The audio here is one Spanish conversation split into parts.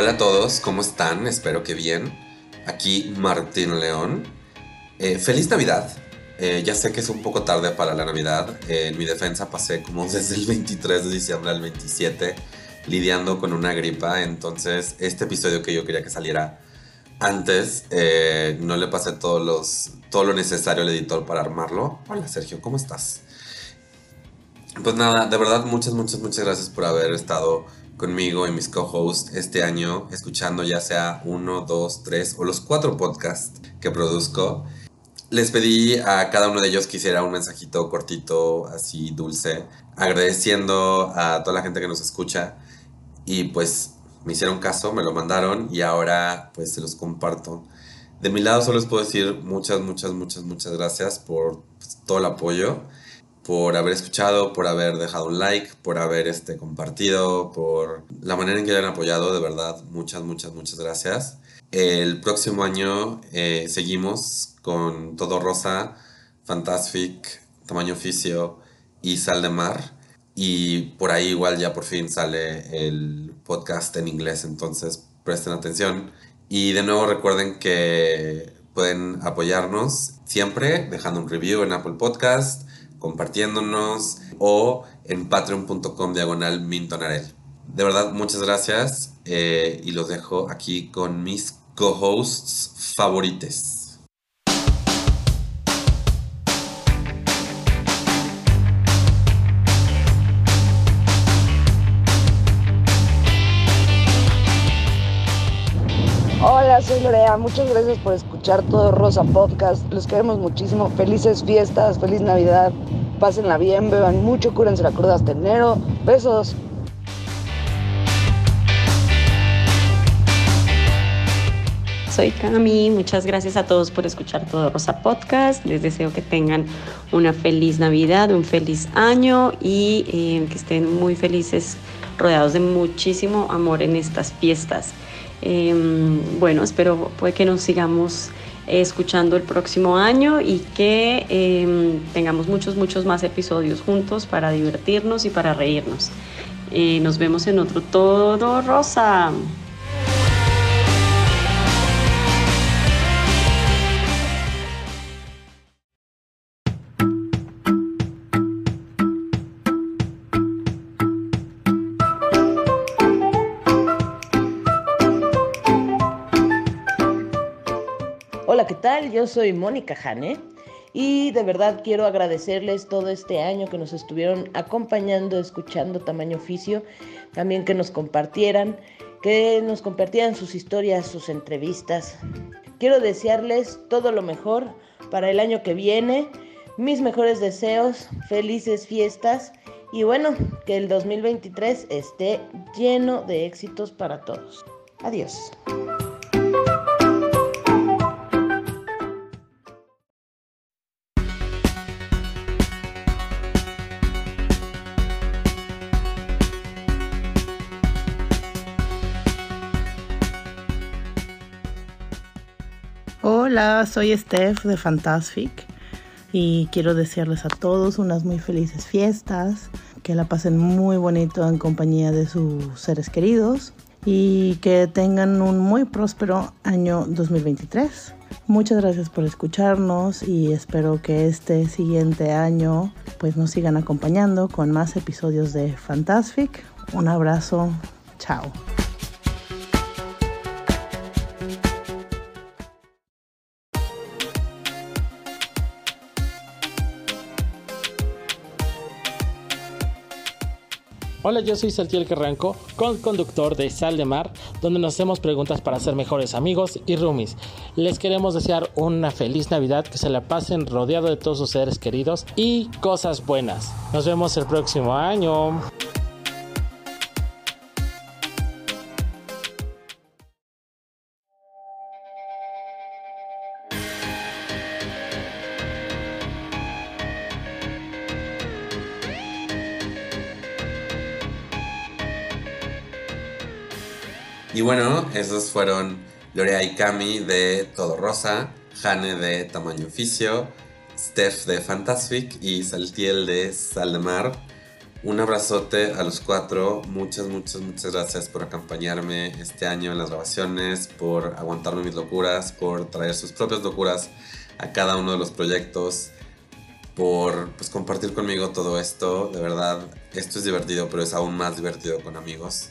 Hola a todos, ¿cómo están? Espero que bien. Aquí Martín León. Eh, feliz Navidad. Eh, ya sé que es un poco tarde para la Navidad. Eh, en mi defensa pasé como desde el 23 de diciembre al 27 lidiando con una gripa. Entonces, este episodio que yo quería que saliera antes, no le pasé todos los, todo lo necesario al editor para armarlo. Hola Sergio, ¿cómo estás? Pues nada, de verdad muchas, muchas, muchas gracias por haber estado conmigo y mis co-hosts este año, escuchando ya sea uno, dos, tres o los cuatro podcasts que produzco. Les pedí a cada uno de ellos que hiciera un mensajito cortito, así dulce, agradeciendo a toda la gente que nos escucha. Y pues me hicieron caso, me lo mandaron y ahora pues se los comparto. De mi lado solo les puedo decir muchas, muchas, muchas, muchas gracias por pues, todo el apoyo por haber escuchado, por haber dejado un like, por haber este, compartido, por la manera en que hayan apoyado, de verdad, muchas, muchas, muchas gracias. El próximo año eh, seguimos con Todo Rosa, Fantastic, Tamaño Oficio y Sal de Mar. Y por ahí igual ya por fin sale el podcast en inglés, entonces presten atención. Y de nuevo recuerden que pueden apoyarnos siempre dejando un review en Apple Podcast compartiéndonos o en patreon.com diagonal mintonarel. De verdad, muchas gracias eh, y los dejo aquí con mis co-hosts favorites. Soy Lorea. Muchas gracias por escuchar todo Rosa Podcast. Los queremos muchísimo. Felices fiestas, feliz Navidad. Pásenla bien, beban mucho, cúrense la cruda hasta enero. Besos. Soy Cami, muchas gracias a todos por escuchar todo Rosa Podcast. Les deseo que tengan una feliz Navidad, un feliz año y eh, que estén muy felices, rodeados de muchísimo amor en estas fiestas. Em, bueno, espero pues, que nos sigamos escuchando el próximo año y que em, tengamos muchos, muchos más episodios juntos para divertirnos y para reírnos. Eh, nos vemos en otro Todo Rosa. ¿Qué tal? Yo soy Mónica Jane y de verdad quiero agradecerles todo este año que nos estuvieron acompañando, escuchando Tamaño Oficio, también que nos compartieran, que nos compartieran sus historias, sus entrevistas. Quiero desearles todo lo mejor para el año que viene, mis mejores deseos, felices fiestas y bueno, que el 2023 esté lleno de éxitos para todos. Adiós. Hola, soy Steph de Fantastic y quiero desearles a todos unas muy felices fiestas, que la pasen muy bonito en compañía de sus seres queridos y que tengan un muy próspero año 2023. Muchas gracias por escucharnos y espero que este siguiente año pues nos sigan acompañando con más episodios de Fantastic. Un abrazo, chao. Hola, yo soy Saltiel Carranco, conductor de Sal de Mar, donde nos hacemos preguntas para ser mejores amigos y roomies. Les queremos desear una feliz Navidad, que se la pasen rodeado de todos sus seres queridos y cosas buenas. Nos vemos el próximo año. Y bueno, esos fueron Lorea y Cami de Todo Rosa, Jane de Tamaño Oficio, Steph de Fantastic y Saltiel de Saldemar. Un abrazote a los cuatro. Muchas, muchas, muchas gracias por acompañarme este año en las grabaciones, por aguantarme mis locuras, por traer sus propias locuras a cada uno de los proyectos, por pues, compartir conmigo todo esto. De verdad, esto es divertido, pero es aún más divertido con amigos.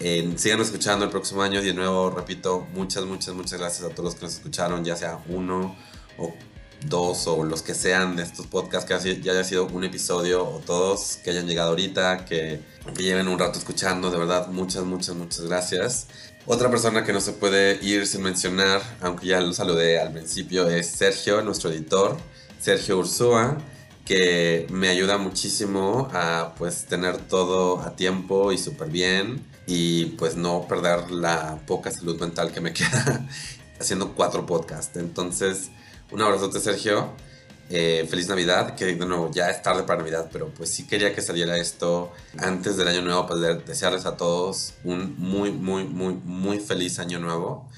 Eh, sigan escuchando el próximo año. Y de nuevo, repito, muchas, muchas, muchas gracias a todos los que nos escucharon, ya sea uno o dos o los que sean de estos podcasts, que ya haya sido un episodio o todos que hayan llegado ahorita, que, que lleven un rato escuchando, de verdad, muchas, muchas, muchas gracias. Otra persona que no se puede ir sin mencionar, aunque ya lo saludé al principio, es Sergio, nuestro editor, Sergio Ursúa, que me ayuda muchísimo a pues tener todo a tiempo y súper bien y pues no perder la poca salud mental que me queda haciendo cuatro podcasts. Entonces, un abrazote Sergio, eh, feliz Navidad, que de nuevo ya es tarde para Navidad, pero pues sí quería que saliera esto antes del año nuevo para desearles a todos un muy, muy, muy, muy feliz año nuevo.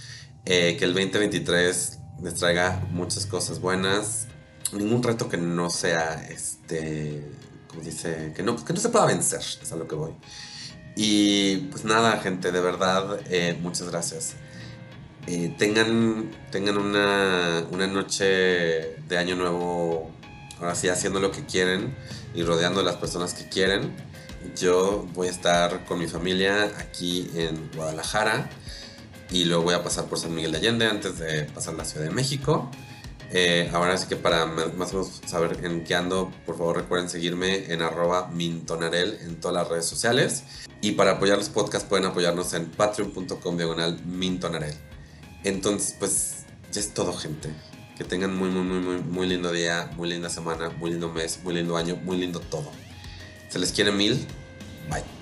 Eh, que el 2023 les traiga muchas cosas buenas, ningún reto que no sea, este, como dice, que no, que no se pueda vencer, es a lo que voy. Y pues nada, gente, de verdad, eh, muchas gracias. Eh, tengan tengan una, una, noche de año nuevo, ahora sí, haciendo lo que quieren y rodeando a las personas que quieren. Yo voy a estar con mi familia aquí en Guadalajara y luego voy a pasar por San Miguel de Allende antes de pasar a la Ciudad de México. Eh, ahora sí que para más o menos saber en qué ando, por favor recuerden seguirme en arroba mintonarel en todas las redes sociales. Y para apoyar los podcasts pueden apoyarnos en patreon.com diagonal mintonarel. Entonces, pues ya es todo, gente. Que tengan muy, muy, muy, muy, muy lindo día, muy linda semana, muy lindo mes, muy lindo año, muy lindo todo. Se les quiere mil. Bye.